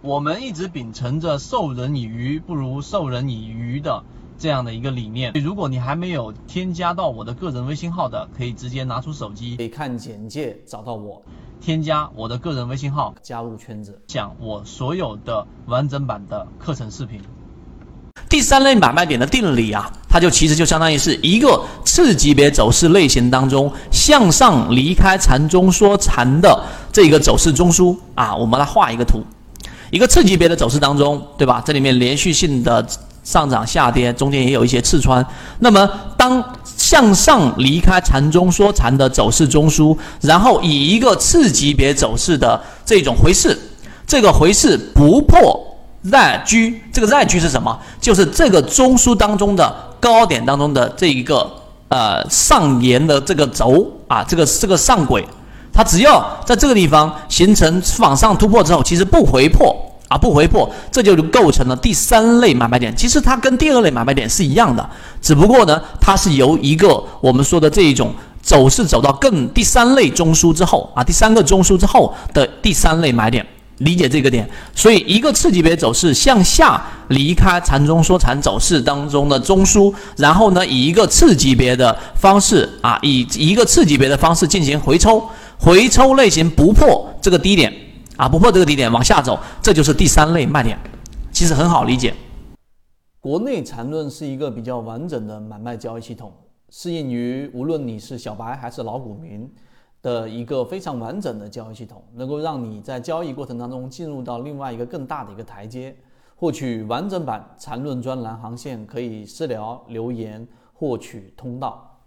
我们一直秉承着授人以鱼不如授人以渔的这样的一个理念。如果你还没有添加到我的个人微信号的，可以直接拿出手机，可以看简介找到我，添加我的个人微信号，加入圈子，讲我所有的完整版的课程视频。第三类买卖点的定理啊，它就其实就相当于是一个次级别走势类型当中向上离开缠中说禅的这个走势中枢啊，我们来画一个图。一个次级别的走势当中，对吧？这里面连续性的上涨下跌，中间也有一些刺穿。那么当向上离开缠中说缠的走势中枢，然后以一个次级别走势的这种回势，这个回势不破。在居，这个在居是什么？就是这个中枢当中的高点当中的这一个呃上沿的这个轴啊，这个这个上轨，它只要在这个地方形成往上突破之后，其实不回破啊，不回破，这就构成了第三类买卖点。其实它跟第二类买卖点是一样的，只不过呢，它是由一个我们说的这一种走势走到更第三类中枢之后啊，第三个中枢之后的第三类买点。理解这个点，所以一个次级别走势向下离开缠中说缠走势当中的中枢，然后呢，以一个次级别的方式啊，以一个次级别的方式进行回抽，回抽类型不破这个低点啊，不破这个低点往下走，这就是第三类卖点，其实很好理解。国内缠论是一个比较完整的买卖交易系统，适应于无论你是小白还是老股民。的一个非常完整的交易系统，能够让你在交易过程当中进入到另外一个更大的一个台阶。获取完整版缠论专栏航线，可以私聊留言获取通道。